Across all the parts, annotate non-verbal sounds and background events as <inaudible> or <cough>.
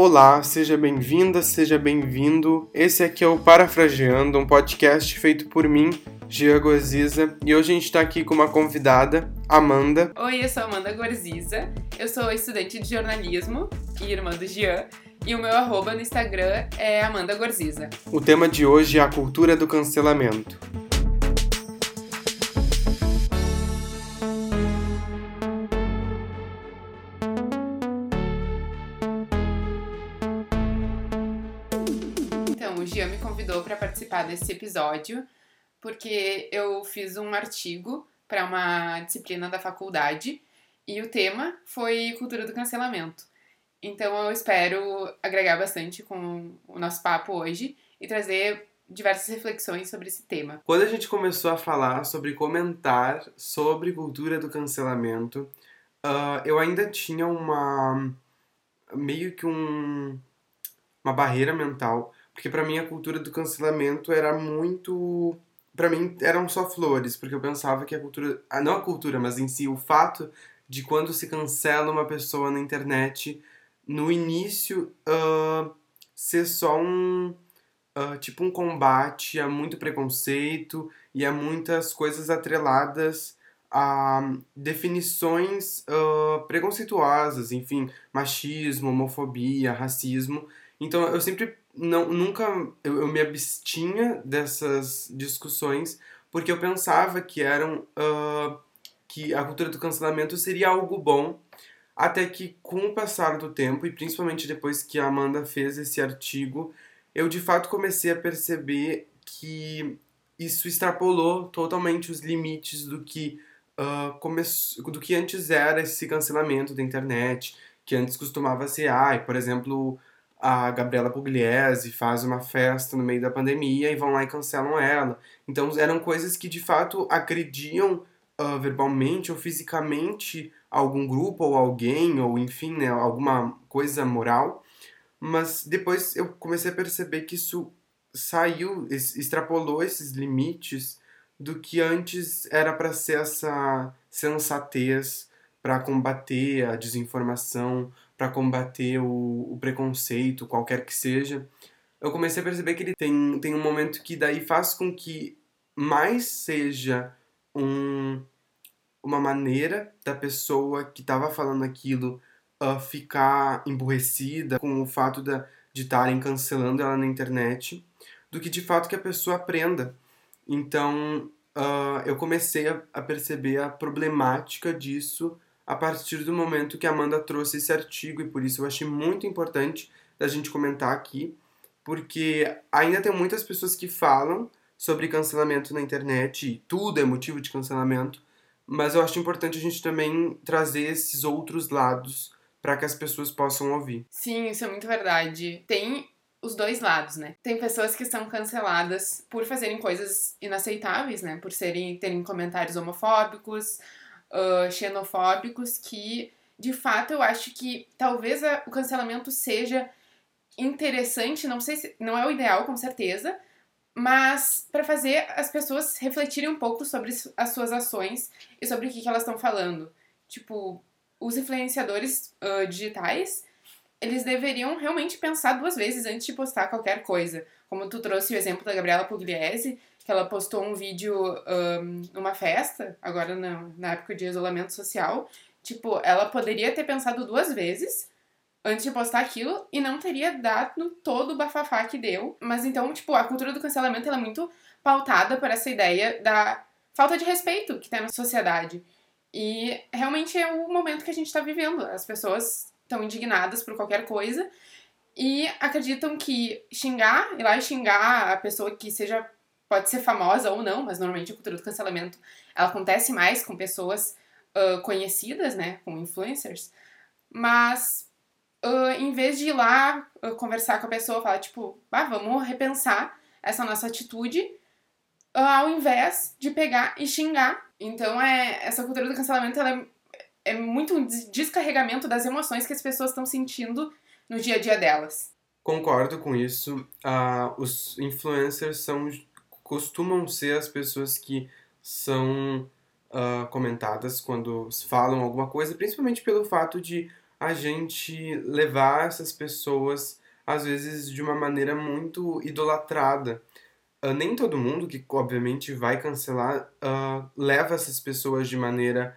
Olá, seja bem-vinda, seja bem-vindo. Esse aqui é o Parafraseando, um podcast feito por mim, Gia Gorziza, e hoje a gente está aqui com uma convidada, Amanda. Oi, eu sou Amanda Gorziza, eu sou estudante de jornalismo e irmã do Jean, e o meu arroba no Instagram é Amanda Gorziza. O tema de hoje é a cultura do cancelamento. Participar desse episódio porque eu fiz um artigo para uma disciplina da faculdade e o tema foi cultura do cancelamento. Então eu espero agregar bastante com o nosso papo hoje e trazer diversas reflexões sobre esse tema. Quando a gente começou a falar sobre comentar sobre cultura do cancelamento, uh, eu ainda tinha uma meio que um, uma barreira mental porque para mim a cultura do cancelamento era muito. para mim eram só flores, porque eu pensava que a cultura. Ah, não a cultura, mas em si o fato de quando se cancela uma pessoa na internet, no início uh, ser só um. Uh, tipo um combate a muito preconceito e a muitas coisas atreladas a definições uh, preconceituosas, enfim, machismo, homofobia, racismo. Então eu sempre não, nunca eu, eu, me abstinha dessas discussões porque eu pensava que eram uh, que a cultura do cancelamento seria algo bom até que com o passar do tempo e principalmente depois que a Amanda fez esse artigo eu de fato comecei a perceber que isso extrapolou totalmente os limites do que uh, do que antes era esse cancelamento da internet que antes costumava ser ai por exemplo a Gabriela Pugliese faz uma festa no meio da pandemia e vão lá e cancelam ela. Então eram coisas que de fato agrediam uh, verbalmente ou fisicamente algum grupo ou alguém, ou enfim, né, alguma coisa moral. Mas depois eu comecei a perceber que isso saiu, extrapolou esses limites do que antes era para ser essa sensatez para combater a desinformação, para combater o, o, preconceito, qualquer que seja, eu comecei a perceber que ele tem, tem um momento que daí faz com que mais seja um, uma maneira da pessoa que estava falando aquilo uh, ficar emburrecida com o fato da, de estarem cancelando ela na internet, do que de fato que a pessoa aprenda. Então, uh, eu comecei a, a perceber a problemática disso a partir do momento que a Amanda trouxe esse artigo, e por isso eu achei muito importante da gente comentar aqui, porque ainda tem muitas pessoas que falam sobre cancelamento na internet, e tudo é motivo de cancelamento, mas eu acho importante a gente também trazer esses outros lados para que as pessoas possam ouvir. Sim, isso é muito verdade. Tem os dois lados, né? Tem pessoas que são canceladas por fazerem coisas inaceitáveis, né? Por serem terem comentários homofóbicos, xenofóbicos que, de fato, eu acho que talvez a, o cancelamento seja interessante, não sei se não é o ideal, com certeza, mas para fazer as pessoas refletirem um pouco sobre as suas ações e sobre o que, que elas estão falando. Tipo, os influenciadores uh, digitais, eles deveriam realmente pensar duas vezes antes de postar qualquer coisa. Como tu trouxe o exemplo da Gabriela Pugliese, que ela postou um vídeo um, numa festa, agora na, na época de isolamento social. Tipo, ela poderia ter pensado duas vezes antes de postar aquilo e não teria dado todo o bafafá que deu. Mas então, tipo, a cultura do cancelamento é muito pautada por essa ideia da falta de respeito que tem na sociedade. E realmente é o momento que a gente está vivendo. As pessoas estão indignadas por qualquer coisa e acreditam que xingar, ir lá e xingar a pessoa que seja pode ser famosa ou não, mas normalmente a cultura do cancelamento ela acontece mais com pessoas uh, conhecidas, né, com influencers, mas uh, em vez de ir lá uh, conversar com a pessoa, falar tipo, ah, vamos repensar essa nossa atitude, ao invés de pegar e xingar. Então é essa cultura do cancelamento ela é, é muito um descarregamento das emoções que as pessoas estão sentindo no dia a dia delas. Concordo com isso. Uh, os influencers são costumam ser as pessoas que são uh, comentadas quando falam alguma coisa, principalmente pelo fato de a gente levar essas pessoas, às vezes, de uma maneira muito idolatrada. Uh, nem todo mundo que, obviamente, vai cancelar uh, leva essas pessoas de maneira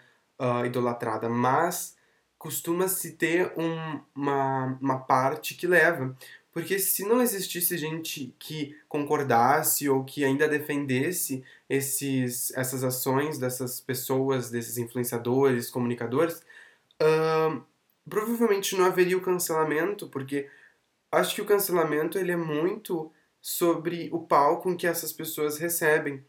idolatrada, mas costuma-se ter um, uma, uma parte que leva. Porque se não existisse gente que concordasse ou que ainda defendesse esses, essas ações dessas pessoas, desses influenciadores, comunicadores, uh, provavelmente não haveria o cancelamento, porque acho que o cancelamento ele é muito sobre o palco em que essas pessoas recebem.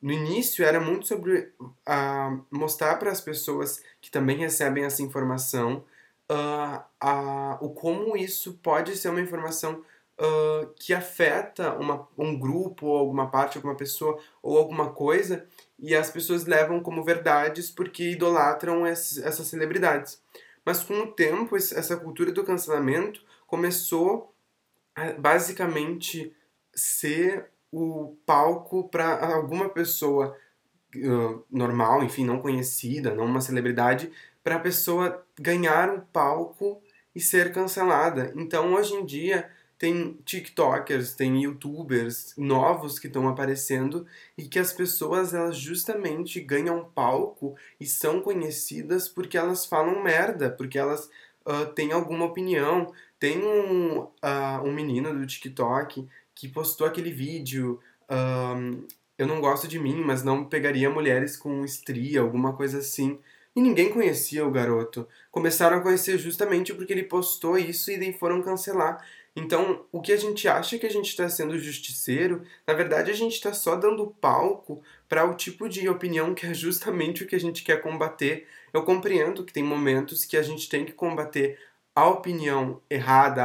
No início era muito sobre uh, mostrar para as pessoas que também recebem essa informação uh, uh, o como isso pode ser uma informação uh, que afeta uma, um grupo, ou alguma parte, alguma pessoa, ou alguma coisa, e as pessoas levam como verdades porque idolatram essas celebridades. Mas com o tempo, essa cultura do cancelamento começou a basicamente ser o palco para alguma pessoa uh, normal, enfim, não conhecida, não uma celebridade, para a pessoa ganhar um palco e ser cancelada. Então, hoje em dia, tem TikTokers, tem YouTubers novos que estão aparecendo e que as pessoas elas justamente ganham palco e são conhecidas porque elas falam merda, porque elas uh, têm alguma opinião. Tem um, uh, um menino do TikTok que postou aquele vídeo. Um, eu não gosto de mim, mas não pegaria mulheres com estria, alguma coisa assim. E ninguém conhecia o garoto. Começaram a conhecer justamente porque ele postou isso e daí foram cancelar. Então, o que a gente acha que a gente está sendo justiceiro, na verdade a gente está só dando palco para o tipo de opinião que é justamente o que a gente quer combater. Eu compreendo que tem momentos que a gente tem que combater a opinião errada,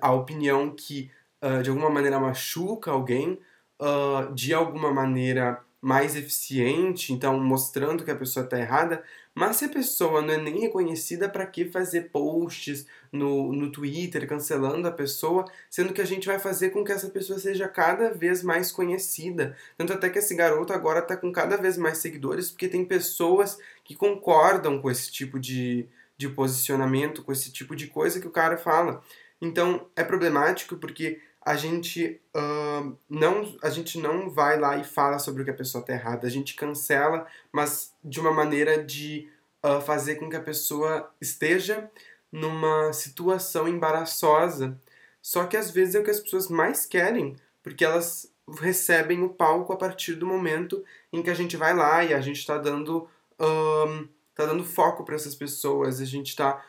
a opinião que uh, de alguma maneira machuca alguém, uh, de alguma maneira mais eficiente, então mostrando que a pessoa está errada, mas se a pessoa não é nem reconhecida, para que fazer posts no, no Twitter cancelando a pessoa, sendo que a gente vai fazer com que essa pessoa seja cada vez mais conhecida? Tanto até que esse garoto agora está com cada vez mais seguidores, porque tem pessoas que concordam com esse tipo de, de posicionamento, com esse tipo de coisa que o cara fala. Então é problemático porque a gente, uh, não, a gente não vai lá e fala sobre o que a pessoa está errada, a gente cancela, mas de uma maneira de uh, fazer com que a pessoa esteja numa situação embaraçosa. Só que às vezes é o que as pessoas mais querem, porque elas recebem o palco a partir do momento em que a gente vai lá e a gente está dando, uh, tá dando foco para essas pessoas, a gente está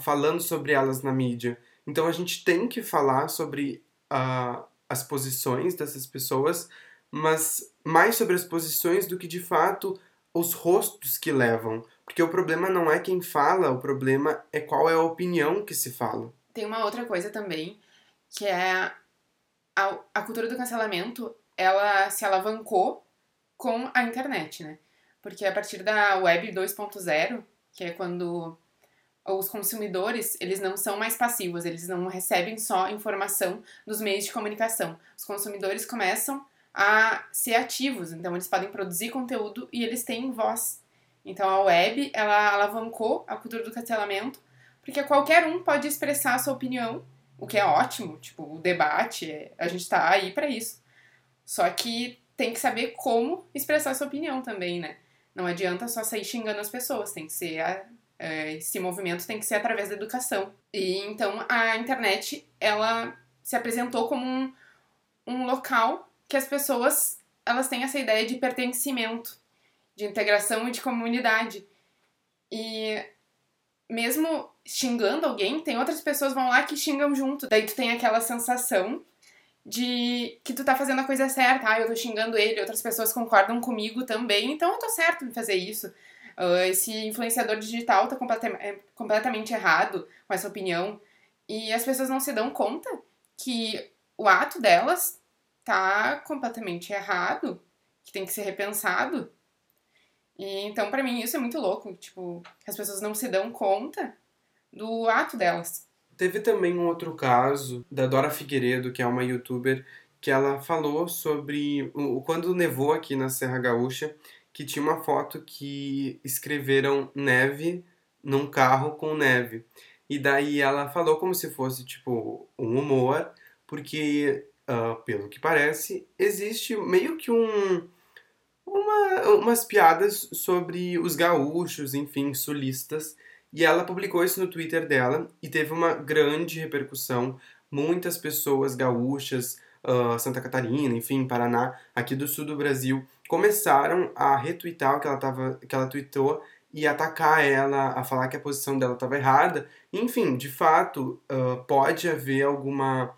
falando sobre elas na mídia. Então a gente tem que falar sobre as posições dessas pessoas, mas mais sobre as posições do que de fato os rostos que levam. Porque o problema não é quem fala, o problema é qual é a opinião que se fala. Tem uma outra coisa também, que é a, a cultura do cancelamento, ela se alavancou com a internet, né? Porque a partir da web 2.0, que é quando os consumidores, eles não são mais passivos, eles não recebem só informação dos meios de comunicação. Os consumidores começam a ser ativos, então eles podem produzir conteúdo e eles têm voz. Então a web, ela alavancou a cultura do cancelamento, porque qualquer um pode expressar a sua opinião, o que é ótimo, tipo, o debate, a gente tá aí para isso. Só que tem que saber como expressar a sua opinião também, né? Não adianta só sair xingando as pessoas, tem que ser a esse movimento tem que ser através da educação. E então a internet ela se apresentou como um, um local que as pessoas elas têm essa ideia de pertencimento, de integração e de comunidade. E mesmo xingando alguém, tem outras pessoas vão lá que xingam junto. Daí tu tem aquela sensação de que tu tá fazendo a coisa certa. Ah, eu tô xingando ele, outras pessoas concordam comigo também, então eu tô certo em fazer isso. Uh, esse influenciador digital tá é, completamente errado com essa opinião. E as pessoas não se dão conta que o ato delas tá completamente errado, que tem que ser repensado. E então, para mim, isso é muito louco. Tipo, as pessoas não se dão conta do ato delas. Teve também um outro caso da Dora Figueiredo, que é uma youtuber, que ela falou sobre o quando nevou aqui na Serra Gaúcha que tinha uma foto que escreveram neve num carro com neve. E daí ela falou como se fosse, tipo, um humor, porque, uh, pelo que parece, existe meio que um. Uma, umas piadas sobre os gaúchos, enfim, sulistas. E ela publicou isso no Twitter dela e teve uma grande repercussão. Muitas pessoas gaúchas, uh, Santa Catarina, enfim, Paraná, aqui do sul do Brasil, começaram a retweetar o que ela, tava, que ela tweetou e atacar ela, a falar que a posição dela estava errada. Enfim, de fato, uh, pode haver alguma.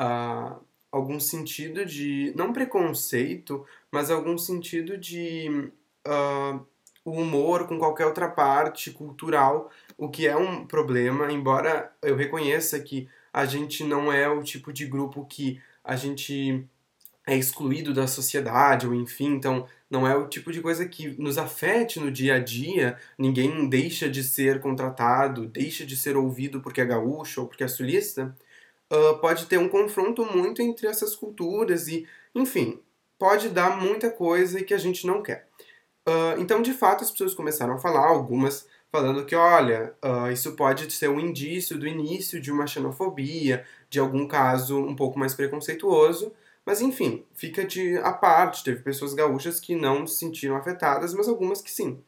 Uh, algum sentido de. não preconceito, mas algum sentido de. Uh, humor com qualquer outra parte cultural, o que é um problema, embora eu reconheça que a gente não é o tipo de grupo que a gente é excluído da sociedade, ou enfim, então não é o tipo de coisa que nos afete no dia a dia, ninguém deixa de ser contratado, deixa de ser ouvido porque é gaúcho ou porque é sulista, uh, pode ter um confronto muito entre essas culturas e, enfim, pode dar muita coisa que a gente não quer. Uh, então, de fato, as pessoas começaram a falar, algumas falando que, olha, uh, isso pode ser um indício do início de uma xenofobia, de algum caso um pouco mais preconceituoso, mas enfim, fica de a parte. Teve pessoas gaúchas que não se sentiram afetadas, mas algumas que sim.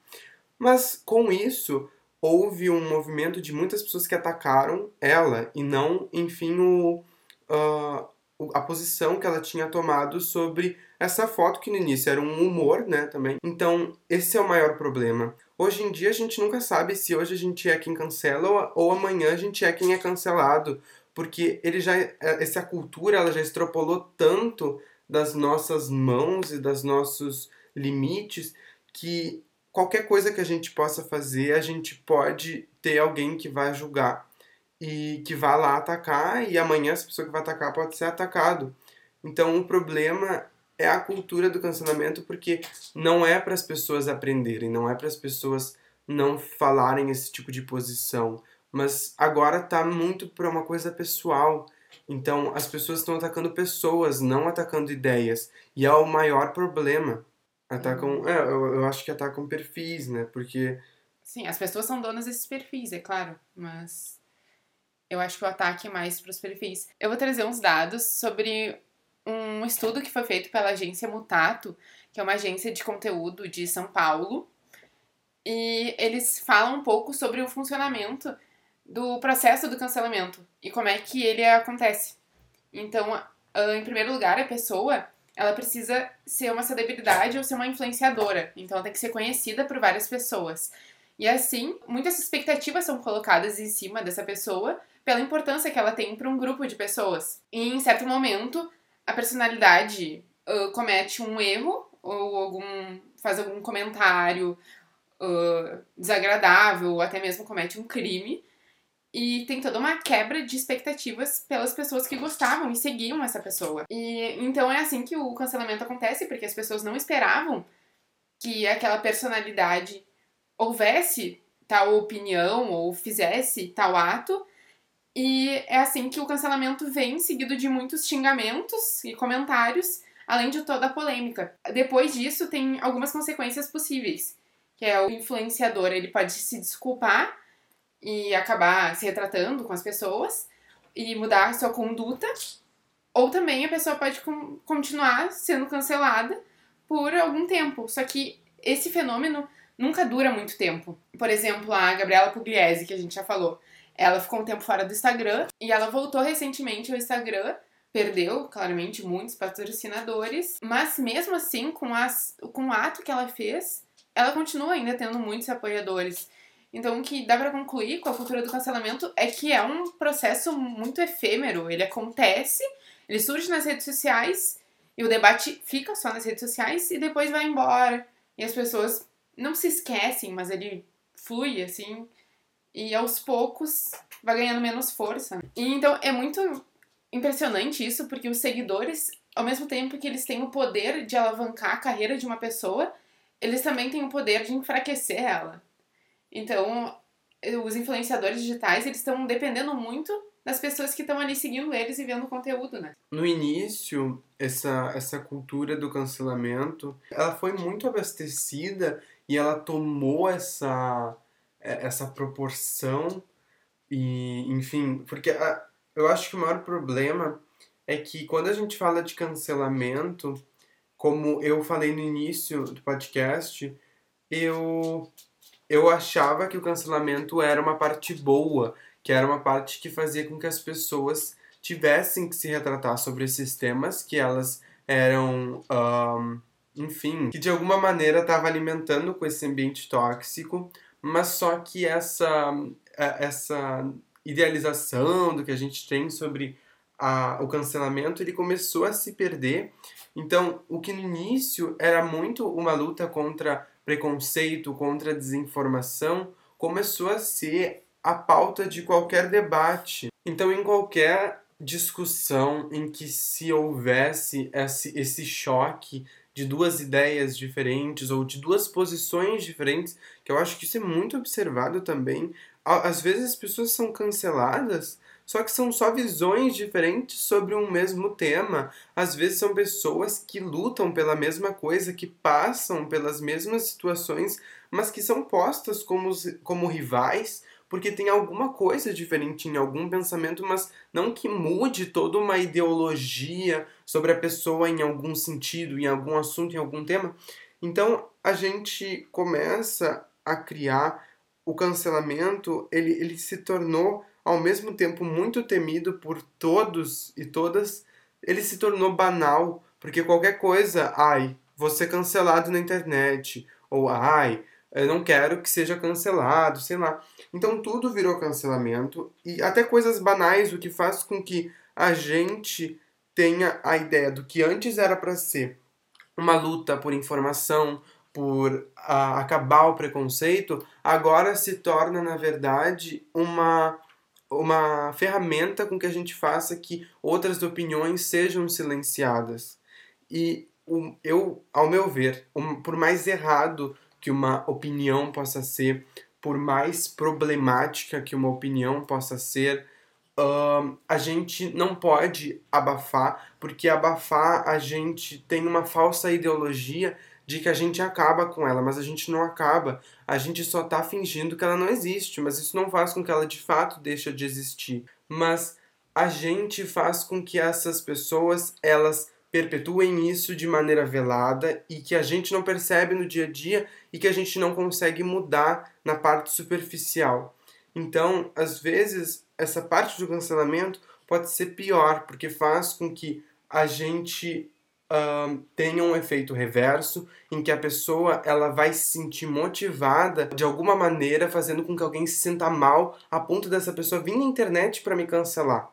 Mas com isso, houve um movimento de muitas pessoas que atacaram ela e não, enfim, o, uh, a posição que ela tinha tomado sobre essa foto, que no início era um humor, né, também. Então, esse é o maior problema. Hoje em dia a gente nunca sabe se hoje a gente é quem cancela ou, ou amanhã a gente é quem é cancelado, porque ele já é, essa cultura ela já extrapolou tanto das nossas mãos e dos nossos limites que qualquer coisa que a gente possa fazer, a gente pode ter alguém que vai julgar e que vai lá atacar e amanhã essa pessoa que vai atacar pode ser atacado. Então o problema é a cultura do cancelamento porque não é para as pessoas aprenderem, não é para as pessoas não falarem esse tipo de posição, mas agora tá muito para uma coisa pessoal. Então as pessoas estão atacando pessoas, não atacando ideias, e é o maior problema. Atacam, uhum. é, eu, eu acho que atacam perfis, né? Porque Sim, as pessoas são donas desses perfis, é claro, mas eu acho que o ataque é mais para os perfis. Eu vou trazer uns dados sobre um estudo que foi feito pela agência Mutato, que é uma agência de conteúdo de São Paulo, e eles falam um pouco sobre o funcionamento do processo do cancelamento e como é que ele acontece. Então, em primeiro lugar, a pessoa ela precisa ser uma celebridade ou ser uma influenciadora. Então, ela tem que ser conhecida por várias pessoas. E assim, muitas expectativas são colocadas em cima dessa pessoa pela importância que ela tem para um grupo de pessoas. E em certo momento, a personalidade uh, comete um erro ou algum faz algum comentário uh, desagradável ou até mesmo comete um crime e tem toda uma quebra de expectativas pelas pessoas que gostavam e seguiam essa pessoa. E então é assim que o cancelamento acontece, porque as pessoas não esperavam que aquela personalidade houvesse tal opinião ou fizesse tal ato e é assim que o cancelamento vem, seguido de muitos xingamentos e comentários, além de toda a polêmica. Depois disso, tem algumas consequências possíveis, que é o influenciador, ele pode se desculpar e acabar se retratando com as pessoas e mudar sua conduta, ou também a pessoa pode continuar sendo cancelada por algum tempo. Só que esse fenômeno nunca dura muito tempo. Por exemplo, a Gabriela Pugliese, que a gente já falou, ela ficou um tempo fora do Instagram e ela voltou recentemente ao Instagram. Perdeu, claramente, muitos patrocinadores, mas mesmo assim, com, as, com o ato que ela fez, ela continua ainda tendo muitos apoiadores. Então, o que dá para concluir com a cultura do cancelamento é que é um processo muito efêmero. Ele acontece, ele surge nas redes sociais e o debate fica só nas redes sociais e depois vai embora. E as pessoas não se esquecem, mas ele flui assim e aos poucos vai ganhando menos força. E então é muito impressionante isso, porque os seguidores, ao mesmo tempo que eles têm o poder de alavancar a carreira de uma pessoa, eles também têm o poder de enfraquecer ela. Então, os influenciadores digitais, eles estão dependendo muito das pessoas que estão ali seguindo eles e vendo o conteúdo, né? No início, essa, essa cultura do cancelamento, ela foi muito abastecida e ela tomou essa é, essa proporção E, enfim, porque a, eu acho que o maior problema é que quando a gente fala de cancelamento, como eu falei no início do podcast, eu eu achava que o cancelamento era uma parte boa, que era uma parte que fazia com que as pessoas tivessem que se retratar sobre esses temas, que elas eram, um, enfim, que de alguma maneira estava alimentando com esse ambiente tóxico, mas só que essa é, essa idealização do que a gente tem sobre a, o cancelamento, ele começou a se perder. Então, o que no início era muito uma luta contra preconceito, contra desinformação, começou a ser a pauta de qualquer debate. Então, em qualquer discussão em que se houvesse esse, esse choque de duas ideias diferentes ou de duas posições diferentes, que eu acho que isso é muito observado também. Às vezes as pessoas são canceladas só que são só visões diferentes sobre um mesmo tema. Às vezes são pessoas que lutam pela mesma coisa, que passam pelas mesmas situações, mas que são postas como, como rivais, porque tem alguma coisa diferente em algum pensamento, mas não que mude toda uma ideologia sobre a pessoa em algum sentido, em algum assunto, em algum tema. Então a gente começa a criar o cancelamento, ele, ele se tornou ao mesmo tempo muito temido por todos e todas, ele se tornou banal, porque qualquer coisa, ai, vou ser cancelado na internet, ou ai, eu não quero que seja cancelado, sei lá. Então tudo virou cancelamento e até coisas banais, o que faz com que a gente tenha a ideia do que antes era para ser uma luta por informação, por a, acabar o preconceito, agora se torna, na verdade, uma uma ferramenta com que a gente faça que outras opiniões sejam silenciadas. E eu, ao meu ver, um, por mais errado que uma opinião possa ser, por mais problemática que uma opinião possa ser, uh, a gente não pode abafar, porque abafar a gente tem uma falsa ideologia de que a gente acaba com ela, mas a gente não acaba. A gente só está fingindo que ela não existe, mas isso não faz com que ela de fato deixe de existir. Mas a gente faz com que essas pessoas elas perpetuem isso de maneira velada e que a gente não percebe no dia a dia e que a gente não consegue mudar na parte superficial. Então, às vezes, essa parte do cancelamento pode ser pior, porque faz com que a gente uh, tenha um efeito reverso em que a pessoa ela vai se sentir motivada de alguma maneira, fazendo com que alguém se sinta mal a ponto dessa pessoa vir na internet para me cancelar.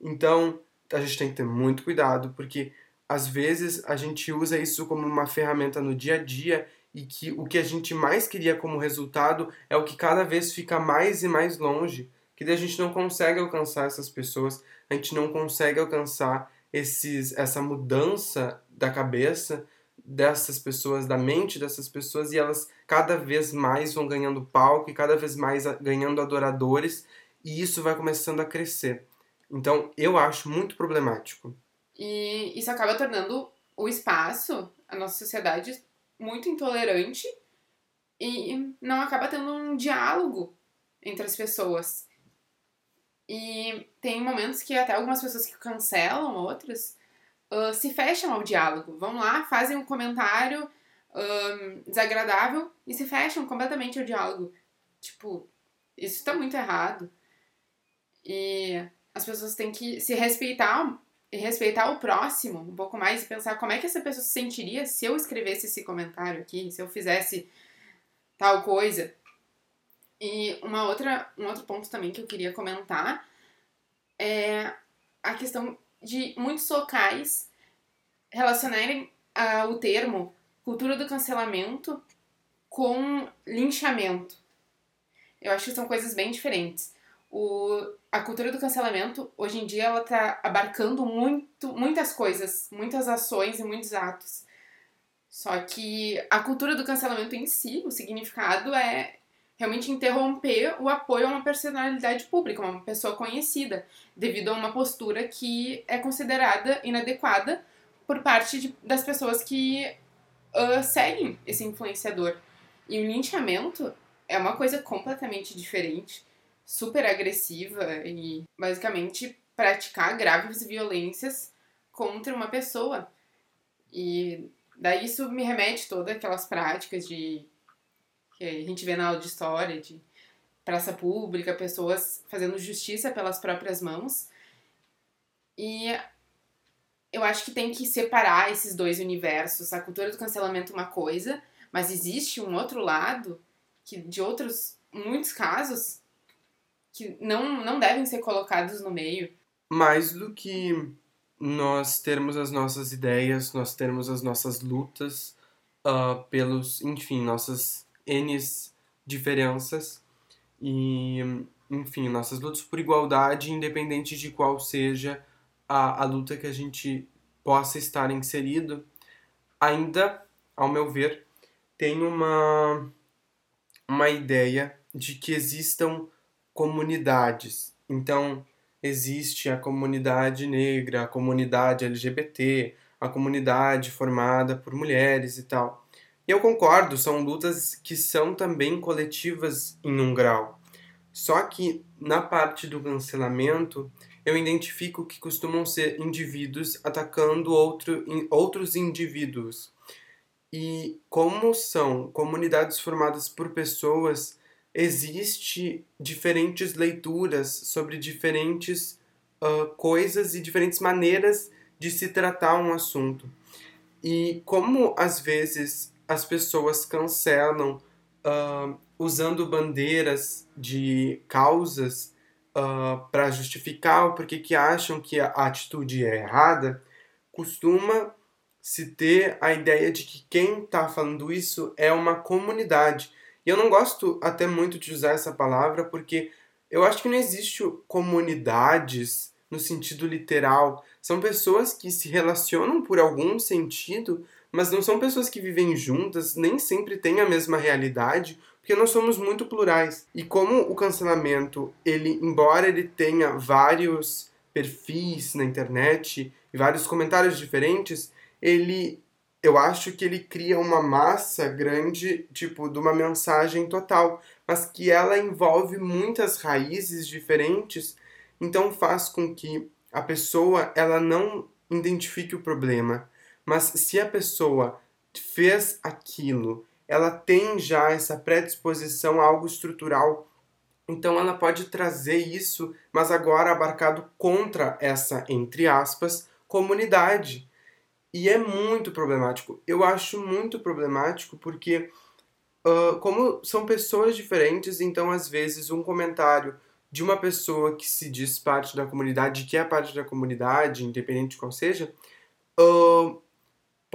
Então, a gente tem que ter muito cuidado, porque às vezes a gente usa isso como uma ferramenta no dia a dia e que o que a gente mais queria como resultado é o que cada vez fica mais e mais longe, que a gente não consegue alcançar essas pessoas, a gente não consegue alcançar esses, essa mudança da cabeça dessas pessoas, da mente dessas pessoas, e elas cada vez mais vão ganhando palco e cada vez mais ganhando adoradores, e isso vai começando a crescer. Então, eu acho muito problemático. E isso acaba tornando o espaço, a nossa sociedade, muito intolerante e não acaba tendo um diálogo entre as pessoas. E tem momentos que até algumas pessoas que cancelam outras uh, se fecham ao diálogo. Vão lá, fazem um comentário desagradável e se fecham completamente ao diálogo. Tipo, isso tá muito errado. E as pessoas têm que se respeitar e respeitar o próximo um pouco mais e pensar como é que essa pessoa se sentiria se eu escrevesse esse comentário aqui, se eu fizesse tal coisa. E uma outra, um outro ponto também que eu queria comentar é a questão de muitos locais relacionarem uh, o termo cultura do cancelamento com linchamento. Eu acho que são coisas bem diferentes. O, a cultura do cancelamento, hoje em dia, ela está abarcando muito, muitas coisas, muitas ações e muitos atos. Só que a cultura do cancelamento em si, o significado é realmente interromper o apoio a uma personalidade pública, uma pessoa conhecida, devido a uma postura que é considerada inadequada por parte de, das pessoas que uh, seguem esse influenciador. E o linchamento é uma coisa completamente diferente. super agressiva e basicamente praticar graves violências contra uma pessoa. E daí isso me remete todas aquelas práticas de que a gente vê na aula de história, de praça pública, pessoas fazendo justiça pelas próprias mãos. E eu acho que tem que separar esses dois universos. A cultura do cancelamento é uma coisa, mas existe um outro lado que de outros muitos casos que não, não devem ser colocados no meio. Mais do que nós termos as nossas ideias, nós termos as nossas lutas uh, pelos, enfim, nossas N diferenças e, enfim, nossas lutas por igualdade, independente de qual seja a, a luta que a gente possa estar inserido, ainda, ao meu ver, tem uma, uma ideia de que existam comunidades. Então, existe a comunidade negra, a comunidade LGBT, a comunidade formada por mulheres e tal. E eu concordo, são lutas que são também coletivas em um grau. Só que na parte do cancelamento, eu identifico que costumam ser indivíduos atacando outro, outros indivíduos. E como são comunidades formadas por pessoas, existe diferentes leituras sobre diferentes uh, coisas e diferentes maneiras de se tratar um assunto. E como às vezes as pessoas cancelam uh, usando bandeiras de causas uh, ah, para justificar o porquê que acham que a atitude é errada, costuma se ter a ideia de que quem está falando isso é uma comunidade. E eu não gosto até muito de usar essa palavra porque eu acho que não existe comunidades no sentido literal. São pessoas que se relacionam por algum sentido, mas não são pessoas que vivem juntas, nem sempre têm a mesma realidade, porque nós somos muito plurais. E como o cancelamento, ele, embora ele tenha vários perfis na internet e vários comentários diferentes, ele eu acho que ele cria uma massa grande, tipo, de uma mensagem total, mas que ela envolve muitas raízes diferentes, então faz com que a pessoa ela não identifique o problema, mas se a pessoa fez aquilo ela tem já essa predisposição a algo estrutural. Então ela pode trazer isso, mas agora abarcado contra essa, entre aspas, comunidade. E é muito problemático. Eu acho muito problemático porque, uh, como são pessoas diferentes, então às vezes um comentário de uma pessoa que se diz parte da comunidade, que é parte da comunidade, independente de qual seja, uh,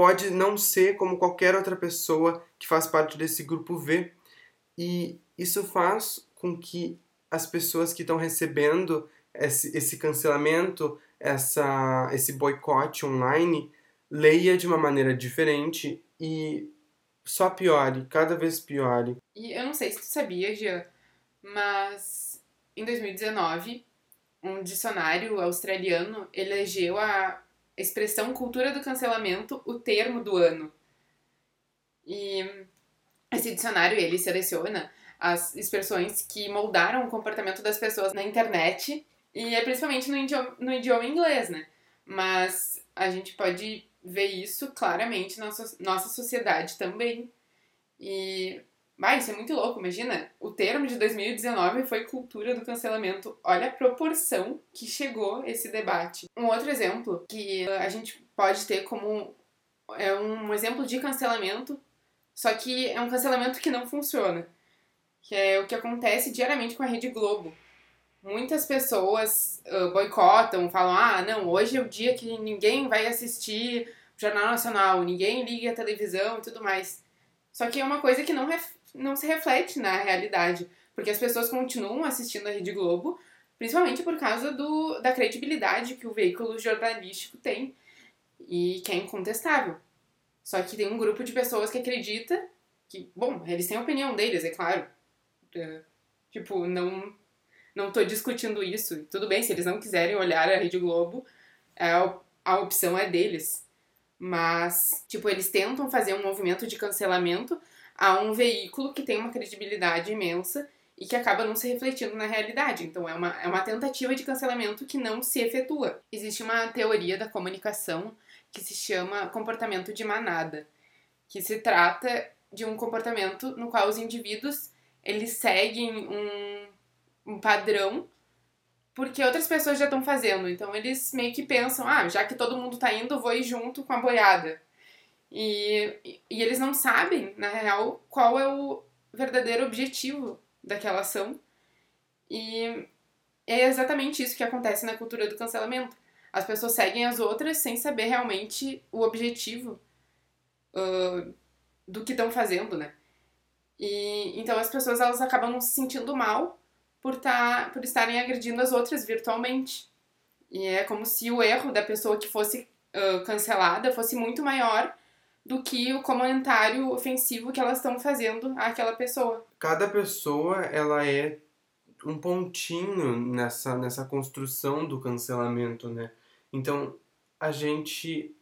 pode não ser como qualquer outra pessoa que faz parte desse grupo V. E isso faz com que as pessoas que estão recebendo esse, esse cancelamento, essa, esse boicote online, leia de uma maneira diferente e só piore, cada vez piore. E eu não sei se tu sabia, Jean, mas em 2019, um dicionário australiano elegeu a expressão cultura do cancelamento o termo do ano. E esse dicionário ele seleciona as expressões que moldaram o comportamento das pessoas na internet e é principalmente no idioma, no idioma inglês, né? Mas a gente pode ver isso claramente na so nossa sociedade também. E Vai, isso é muito louco, imagina. O termo de 2019 foi cultura do cancelamento. Olha a proporção que chegou esse debate. Um outro exemplo que a gente pode ter como é um exemplo de cancelamento, só que é um cancelamento que não funciona. Que é o que acontece diariamente com a Rede Globo. Muitas pessoas uh, boicotam, falam: ah, não, hoje é o dia que ninguém vai assistir o Jornal Nacional, ninguém liga a televisão e tudo mais. Só que é uma coisa que não, ref não se reflete na realidade, porque as pessoas continuam assistindo a Rede Globo, principalmente por causa do, da credibilidade que o veículo jornalístico tem e que é incontestável. Só que tem um grupo de pessoas que acredita que, bom, eles têm a opinião deles, é claro. É, tipo, não não tô discutindo isso. Tudo bem, se eles não quiserem olhar a Rede Globo, a, a opção é deles. Mas, tipo, eles tentam fazer um movimento de cancelamento a um veículo que tem uma credibilidade imensa e que acaba não se refletindo na realidade. Então é uma, é uma tentativa de cancelamento que não se efetua. Existe uma teoria da comunicação que se chama comportamento de manada, que se trata de um comportamento no qual os indivíduos eles seguem um, um padrão porque outras pessoas já estão fazendo. Então eles meio que pensam, ah, já que todo mundo tá indo, eu vou ir junto com a boiada. E, e eles não sabem, na real, qual é o verdadeiro objetivo daquela ação. E é exatamente isso que acontece na cultura do cancelamento. As pessoas seguem as outras sem saber realmente o objetivo uh, do que estão fazendo, né? E então as pessoas elas acabam se sentindo mal por, tá, por estarem agredindo as outras virtualmente. E é como se o erro da pessoa que fosse uh, cancelada fosse muito maior do que o comentário ofensivo que elas estão fazendo àquela pessoa. Cada pessoa, ela é um pontinho nessa, nessa construção do cancelamento, né? Então, a gente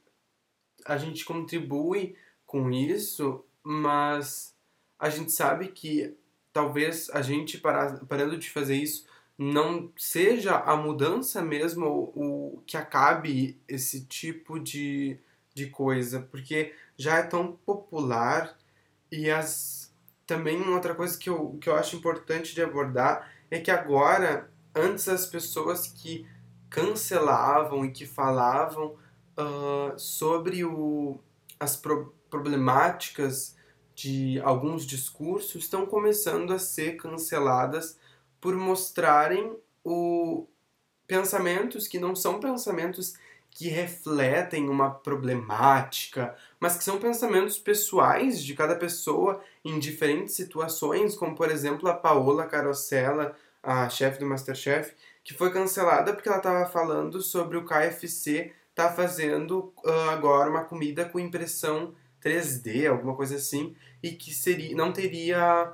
a gente contribui com isso, mas a gente sabe que talvez a gente parar, parando de fazer isso não seja a mudança mesmo o, o que acabe esse tipo de, de coisa, porque já é tão popular e as também outra coisa que eu, que eu acho importante de abordar é que agora, antes as pessoas que cancelavam e que falavam uh, sobre o, as pro, problemáticas de alguns discursos estão começando a ser canceladas por mostrarem o pensamentos que não são pensamentos que refletem uma problemática, mas que são pensamentos pessoais de cada pessoa em diferentes situações, como por exemplo a Paola Carosella, a chefe do Masterchef, que foi cancelada porque ela estava falando sobre o KFC tá fazendo uh, agora uma comida com impressão 3D, alguma coisa assim, e que seria, não teria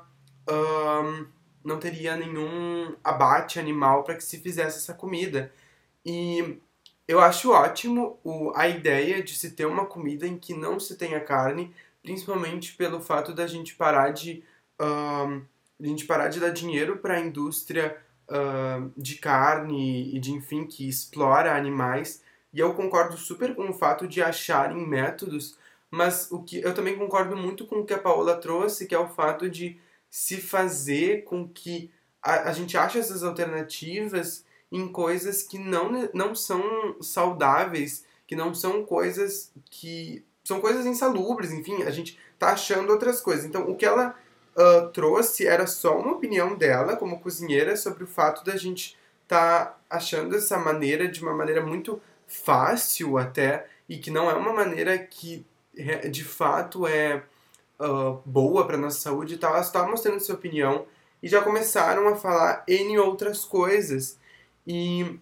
um, não teria nenhum abate animal para que se fizesse essa comida. E eu acho ótimo o, a ideia de se ter uma comida em que não se tenha carne, principalmente pelo fato da gente parar de um, a gente parar de dar dinheiro para a indústria uh, de carne e de enfim que explora animais. E eu concordo super com o fato de acharem métodos mas o que eu também concordo muito com o que a Paola trouxe, que é o fato de se fazer com que a, a gente ache essas alternativas em coisas que não, não são saudáveis, que não são coisas que são coisas insalubres, enfim, a gente tá achando outras coisas. Então, o que ela uh, trouxe era só uma opinião dela como cozinheira sobre o fato da gente tá achando essa maneira de uma maneira muito fácil até e que não é uma maneira que de fato é uh, boa para nossa saúde e tal, ela está mostrando sua opinião e já começaram a falar N outras coisas. E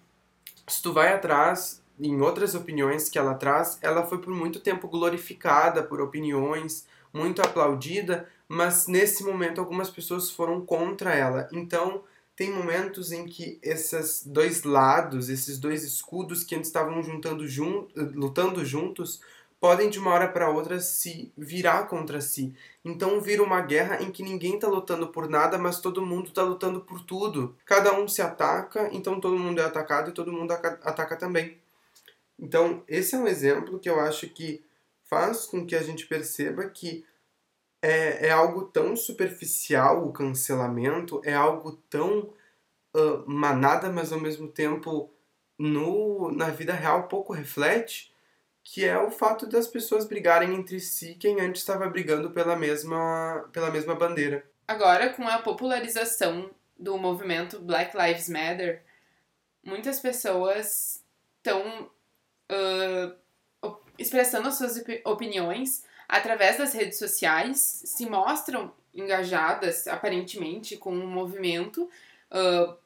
se tu vai atrás em outras opiniões que ela traz, ela foi por muito tempo glorificada por opiniões, muito aplaudida, mas nesse momento algumas pessoas foram contra ela. Então, tem momentos em que esses dois lados, esses dois escudos que antes estavam juntando jun lutando juntos, podem de uma hora para outra se virar contra si. Então vira uma guerra em que ninguém está lutando por nada, mas todo mundo está lutando por tudo. Cada um se ataca, então todo mundo é atacado e todo mundo ataca também. Então esse é um exemplo que eu acho que faz com que a gente perceba que é, é algo tão superficial o cancelamento, é algo tão uh, manada, mas ao mesmo tempo no, na vida real pouco reflete que é o fato das pessoas brigarem entre si quem antes estava brigando pela mesma, pela mesma bandeira. Agora, com a popularização do movimento Black Lives Matter, muitas pessoas estão uh, expressando as suas opiniões através das redes sociais, se mostram engajadas aparentemente com o movimento, uh,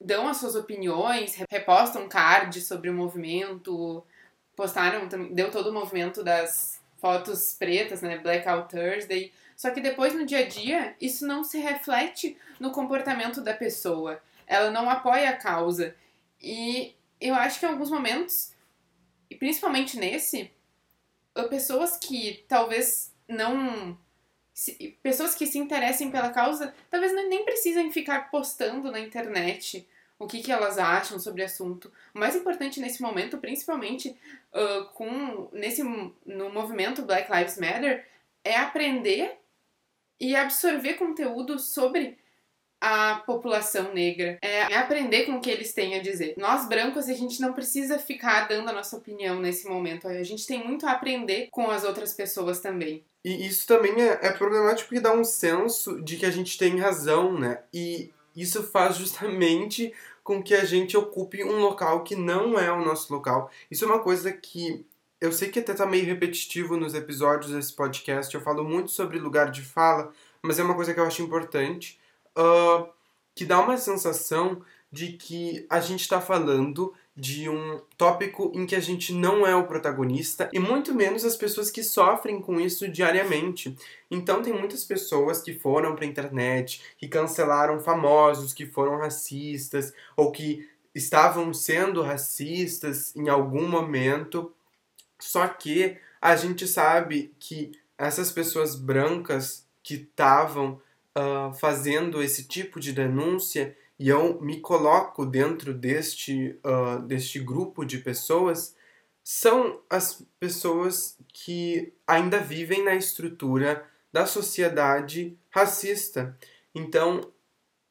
dão as suas opiniões, repostam cards sobre o movimento, postaram, deu todo o movimento das fotos pretas, né, Blackout Thursday. Só que depois no dia a dia, isso não se reflete no comportamento da pessoa. Ela não apoia a causa. E eu acho que em alguns momentos, e principalmente nesse, pessoas que talvez não pessoas que se interessem pela causa talvez nem precisem ficar postando na internet o que, que elas acham sobre o assunto. O mais importante nesse momento, principalmente uh, com nesse no movimento Black Lives Matter, é aprender e absorver conteúdo sobre a população negra, é aprender com o que eles têm a dizer. Nós brancos, a gente não precisa ficar dando a nossa opinião nesse momento, a gente tem muito a aprender com as outras pessoas também. E isso também é, é problemático porque dá um senso de que a gente tem razão, né? E isso faz justamente com que a gente ocupe um local que não é o nosso local. Isso é uma coisa que eu sei que até tá meio repetitivo nos episódios desse podcast, eu falo muito sobre lugar de fala, mas é uma coisa que eu acho importante uh, que dá uma sensação de que a gente está falando de um tópico em que a gente não é o protagonista e muito menos as pessoas que sofrem com isso diariamente. Então tem muitas pessoas que foram para internet, que cancelaram famosos que foram racistas ou que estavam sendo racistas em algum momento. Só que a gente sabe que essas pessoas brancas que estavam uh, fazendo esse tipo de denúncia e eu me coloco dentro deste, uh, deste grupo de pessoas, são as pessoas que ainda vivem na estrutura da sociedade racista. Então,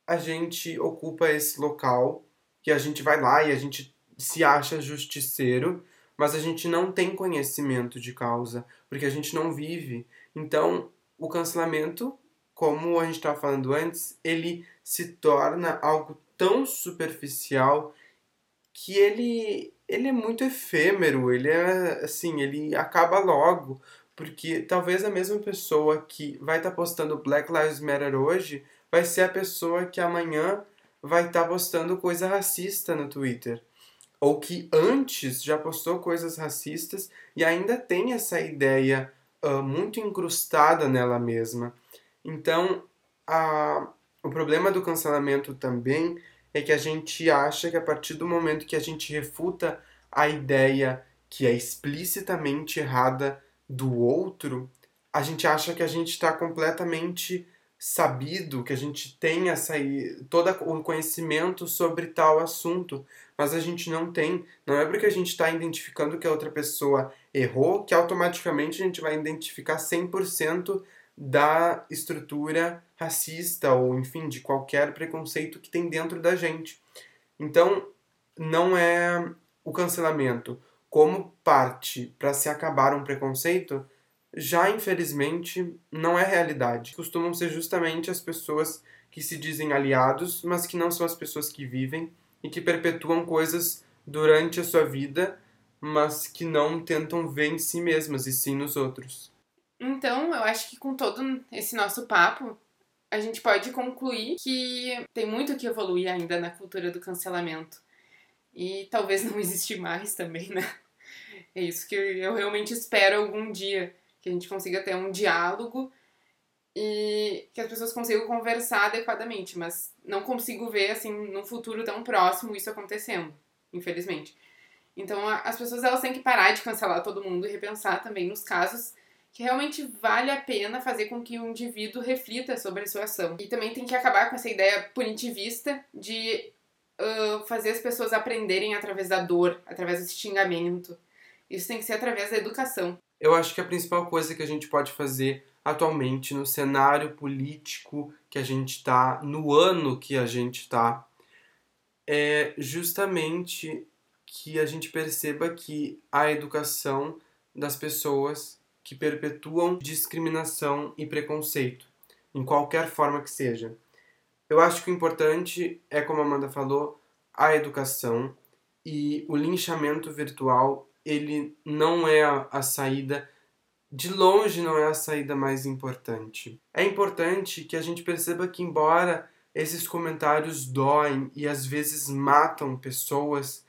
a gente ocupa esse local, que a gente vai lá e a gente se acha justiceiro, mas a gente não tem conhecimento de causa, porque a gente não vive. Então, o cancelamento como a gente estava falando antes, ele se torna algo tão superficial que ele, ele é muito efêmero, ele é assim, ele acaba logo, porque talvez a mesma pessoa que vai estar tá postando Black Lives Matter hoje vai ser a pessoa que amanhã vai estar tá postando coisa racista no Twitter. Ou que antes já postou coisas racistas e ainda tem essa ideia uh, muito incrustada nela mesma. Então, a, o problema do cancelamento também é que a gente acha que a partir do momento que a gente refuta a ideia que é explicitamente errada do outro, a gente acha que a gente está completamente sabido, que a gente tem essa, todo o conhecimento sobre tal assunto, mas a gente não tem. Não é porque a gente está identificando que a outra pessoa errou que automaticamente a gente vai identificar 100% da estrutura racista ou, enfim, de qualquer preconceito que tem dentro da gente. Então, não é o cancelamento como parte para se acabar um preconceito, já infelizmente não é realidade. Costumam ser justamente as pessoas que se dizem aliados, mas que não são as pessoas que vivem e que perpetuam coisas durante a sua vida, mas que não tentam ver em si mesmas e sim nos outros. Então, eu acho que com todo esse nosso papo, a gente pode concluir que tem muito que evoluir ainda na cultura do cancelamento. E talvez não <laughs> existe mais também, né? É isso que eu realmente espero algum dia, que a gente consiga ter um diálogo e que as pessoas consigam conversar adequadamente, mas não consigo ver assim num futuro tão próximo isso acontecendo, infelizmente. Então as pessoas elas têm que parar de cancelar todo mundo e repensar também nos casos que realmente vale a pena fazer com que o indivíduo reflita sobre a sua ação. E também tem que acabar com essa ideia punitivista de uh, fazer as pessoas aprenderem através da dor, através do xingamento. Isso tem que ser através da educação. Eu acho que a principal coisa que a gente pode fazer atualmente no cenário político que a gente está, no ano que a gente está, é justamente que a gente perceba que a educação das pessoas que perpetuam discriminação e preconceito, em qualquer forma que seja. Eu acho que o importante é, como a Amanda falou, a educação e o linchamento virtual, ele não é a, a saída, de longe não é a saída mais importante. É importante que a gente perceba que, embora esses comentários doem e às vezes matam pessoas,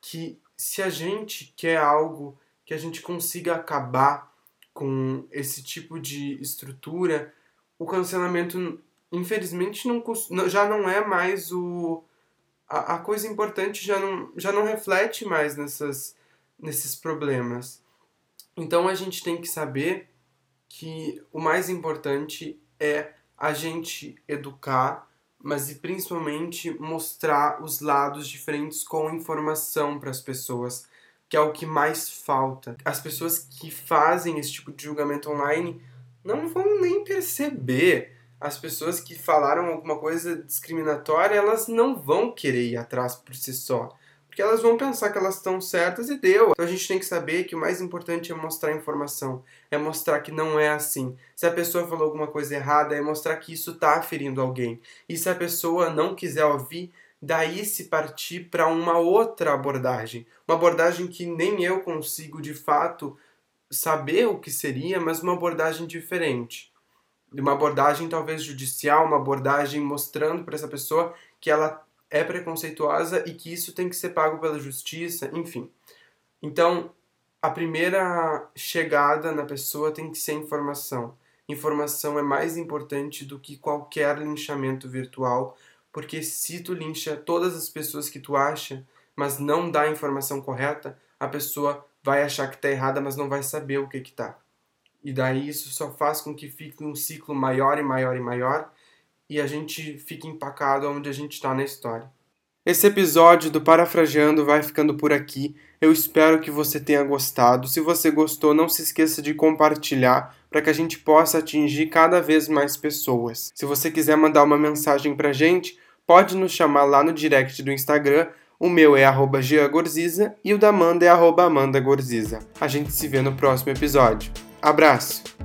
que se a gente quer algo que a gente consiga acabar com esse tipo de estrutura, o cancelamento, infelizmente, não, já não é mais o. A, a, coisa importante já não, já não reflete mais nessas, nesses problemas. Então a gente tem que saber que o mais importante é a gente educar, mas e principalmente mostrar os lados diferentes com informação para as pessoas, que é o que mais falta. As pessoas que fazem esse tipo de julgamento online não vão nem perceber. As pessoas que falaram alguma coisa discriminatória, elas não vão querer ir atrás por si só. Porque elas vão pensar que elas estão certas e deu. Então a gente tem que saber que o mais importante é mostrar informação, é mostrar que não é assim. Se a pessoa falou alguma coisa errada, é mostrar que isso está ferindo alguém. E se a pessoa não quiser ouvir, daí se partir para uma outra abordagem. Uma abordagem que nem eu consigo de fato saber o que seria, mas uma abordagem diferente. Uma abordagem talvez judicial, uma abordagem mostrando para essa pessoa que ela é preconceituosa e que isso tem que ser pago pela justiça, enfim. Então, a primeira chegada na pessoa tem que ser informação. Informação é mais importante do que qualquer linchamento virtual, porque se tu lincha todas as pessoas que tu acha, mas não dá a informação correta, a pessoa vai achar que está errada, mas não vai saber o que que tá. E daí isso só faz com que fique um ciclo maior e maior e maior e a gente fique empacado onde a gente está na história. Esse episódio do Parafraseando vai ficando por aqui. Eu espero que você tenha gostado. Se você gostou, não se esqueça de compartilhar para que a gente possa atingir cada vez mais pessoas. Se você quiser mandar uma mensagem para a gente, pode nos chamar lá no direct do Instagram o meu é arroba Gorziza e o da Amanda é arroba Amanda Gorziza. A gente se vê no próximo episódio. Abraço!